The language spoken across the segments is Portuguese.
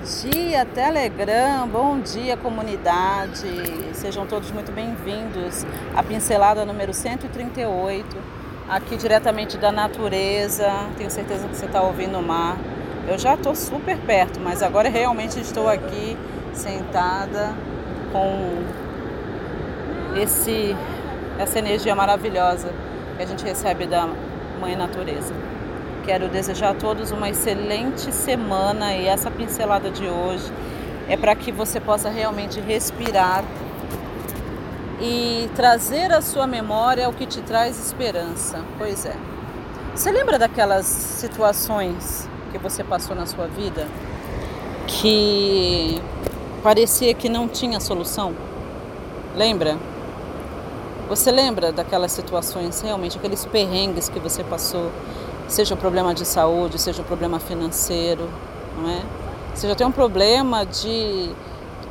dia, Telegram, bom dia, comunidade. Sejam todos muito bem-vindos à pincelada número 138, aqui diretamente da natureza. Tenho certeza que você está ouvindo o mar. Eu já estou super perto, mas agora realmente estou aqui sentada com esse, essa energia maravilhosa que a gente recebe da Mãe Natureza. Quero desejar a todos uma excelente semana e essa pincelada de hoje é para que você possa realmente respirar e trazer à sua memória o que te traz esperança. Pois é. Você lembra daquelas situações que você passou na sua vida que parecia que não tinha solução? Lembra? Você lembra daquelas situações realmente, aqueles perrengues que você passou seja um problema de saúde, seja um problema financeiro, não é? Seja até um problema de,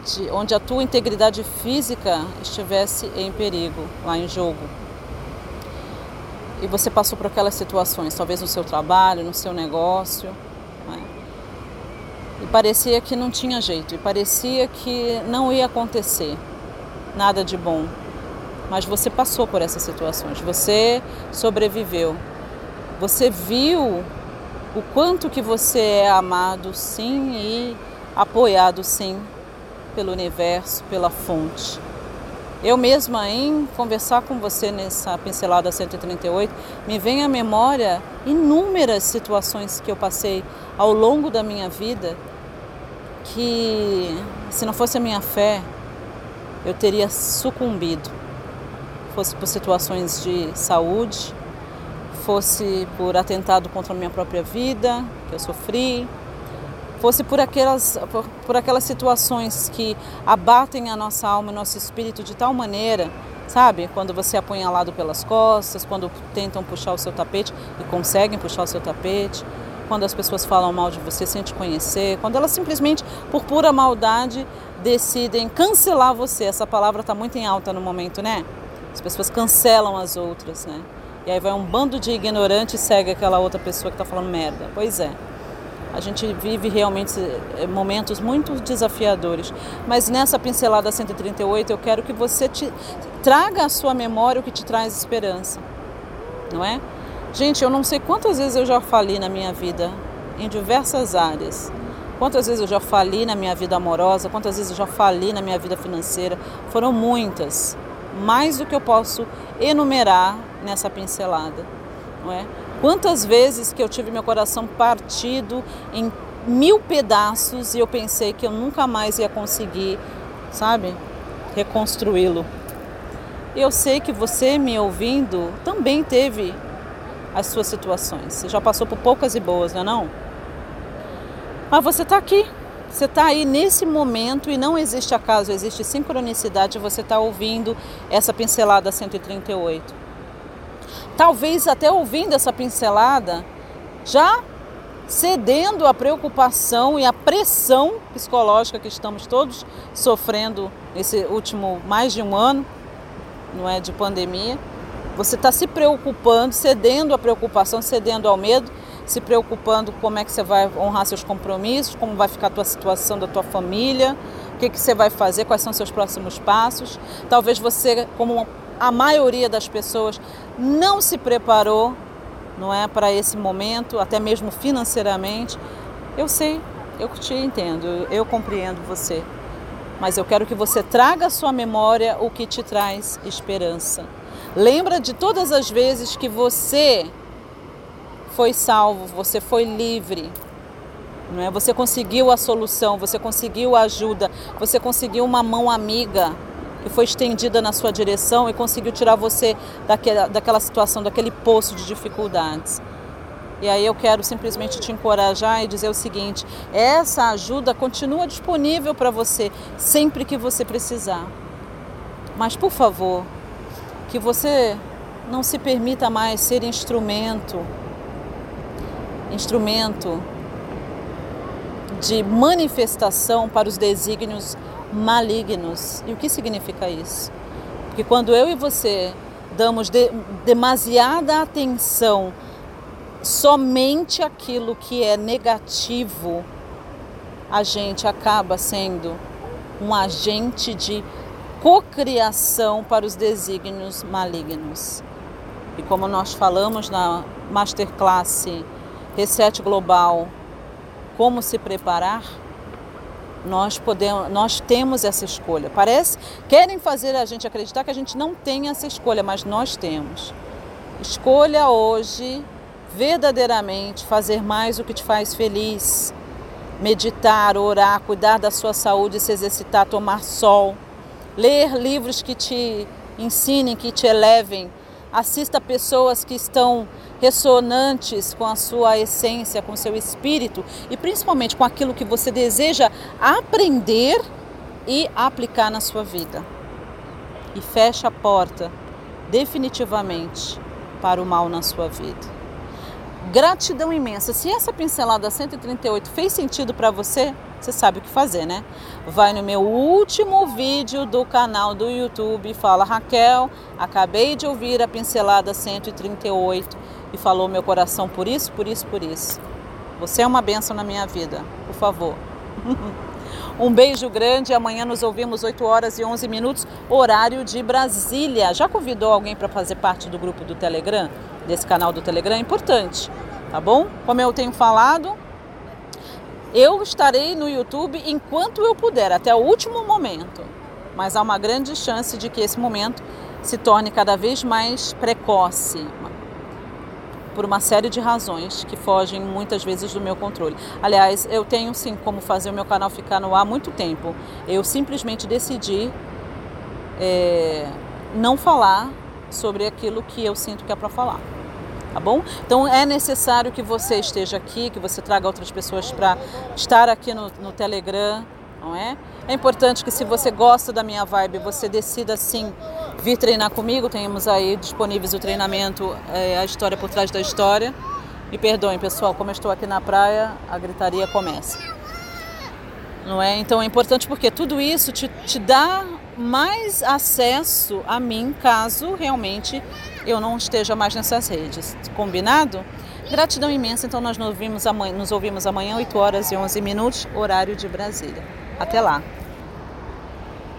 de onde a tua integridade física estivesse em perigo, lá em jogo. E você passou por aquelas situações, talvez no seu trabalho, no seu negócio, é? e parecia que não tinha jeito, e parecia que não ia acontecer nada de bom. Mas você passou por essas situações, você sobreviveu. Você viu o quanto que você é amado sim e apoiado sim pelo universo, pela fonte. Eu mesma em conversar com você nessa pincelada 138, me vem à memória inúmeras situações que eu passei ao longo da minha vida que se não fosse a minha fé, eu teria sucumbido. Fosse por situações de saúde, fosse por atentado contra a minha própria vida, que eu sofri, fosse por aquelas, por, por aquelas situações que abatem a nossa alma e nosso espírito de tal maneira, sabe? Quando você é apunhalado pelas costas, quando tentam puxar o seu tapete e conseguem puxar o seu tapete, quando as pessoas falam mal de você sem te conhecer, quando elas simplesmente, por pura maldade, decidem cancelar você. Essa palavra está muito em alta no momento, né? As pessoas cancelam as outras, né? E aí vai um bando de ignorante e segue aquela outra pessoa que está falando merda. Pois é. A gente vive realmente eh, momentos muito desafiadores. Mas nessa pincelada 138 eu quero que você te, traga à sua memória o que te traz esperança. Não é? Gente, eu não sei quantas vezes eu já falei na minha vida, em diversas áreas. Quantas vezes eu já falei na minha vida amorosa, quantas vezes eu já falei na minha vida financeira. Foram muitas mais do que eu posso enumerar nessa pincelada, não é? Quantas vezes que eu tive meu coração partido em mil pedaços e eu pensei que eu nunca mais ia conseguir, sabe, reconstruí-lo. Eu sei que você me ouvindo também teve as suas situações. Você já passou por poucas e boas, não é não? Mas você está aqui você está aí nesse momento e não existe acaso, existe sincronicidade, você está ouvindo essa pincelada 138. Talvez até ouvindo essa pincelada, já cedendo à preocupação e à pressão psicológica que estamos todos sofrendo nesse último mais de um ano, não é, de pandemia. Você está se preocupando, cedendo à preocupação, cedendo ao medo se preocupando como é que você vai honrar seus compromissos, como vai ficar a tua situação da tua família, o que, que você vai fazer, quais são seus próximos passos. Talvez você, como a maioria das pessoas, não se preparou, não é, para esse momento, até mesmo financeiramente. Eu sei, eu te entendo, eu compreendo você. Mas eu quero que você traga à sua memória o que te traz esperança. Lembra de todas as vezes que você foi salvo, você foi livre. Não é? Você conseguiu a solução, você conseguiu a ajuda, você conseguiu uma mão amiga que foi estendida na sua direção e conseguiu tirar você daquela, daquela situação, daquele poço de dificuldades. E aí eu quero simplesmente te encorajar e dizer o seguinte: essa ajuda continua disponível para você sempre que você precisar. Mas por favor, que você não se permita mais ser instrumento instrumento de manifestação para os desígnios malignos. E o que significa isso? Porque quando eu e você damos de, demasiada atenção somente aquilo que é negativo, a gente acaba sendo um agente de cocriação para os desígnios malignos. E como nós falamos na masterclass Reset Global, como se preparar, nós podemos, nós temos essa escolha. Parece querem fazer a gente acreditar que a gente não tem essa escolha, mas nós temos. Escolha hoje verdadeiramente fazer mais o que te faz feliz. Meditar, orar, cuidar da sua saúde, se exercitar, tomar sol, ler livros que te ensinem, que te elevem. Assista pessoas que estão ressonantes com a sua essência, com seu espírito e principalmente com aquilo que você deseja aprender e aplicar na sua vida. E fecha a porta definitivamente para o mal na sua vida. Gratidão imensa. Se essa pincelada 138 fez sentido para você, você sabe o que fazer, né? Vai no meu último vídeo do canal do YouTube, fala Raquel, acabei de ouvir a pincelada 138 e falou meu coração por isso, por isso, por isso. Você é uma benção na minha vida, por favor. Um beijo grande. Amanhã nos ouvimos 8 horas e 11 minutos, horário de Brasília. Já convidou alguém para fazer parte do grupo do Telegram? Desse canal do Telegram? É importante, tá bom? Como eu tenho falado, eu estarei no YouTube enquanto eu puder, até o último momento. Mas há uma grande chance de que esse momento se torne cada vez mais precoce, por uma série de razões que fogem muitas vezes do meu controle. Aliás, eu tenho sim como fazer o meu canal ficar no ar muito tempo. Eu simplesmente decidi é, não falar sobre aquilo que eu sinto que é para falar. Tá bom? Então é necessário que você esteja aqui, que você traga outras pessoas para estar aqui no, no Telegram, não é? É importante que se você gosta da minha vibe, você decida sim vir treinar comigo. Temos aí disponíveis o treinamento, é, a história por trás da história. Me perdoem, pessoal, como eu estou aqui na praia, a gritaria começa. Não é? Então é importante porque tudo isso te, te dá mais acesso a mim caso realmente eu não esteja mais nessas redes. Combinado? Gratidão imensa. Então nós nos ouvimos amanhã, nos ouvimos amanhã 8 horas e 11 minutos, horário de Brasília. Até lá.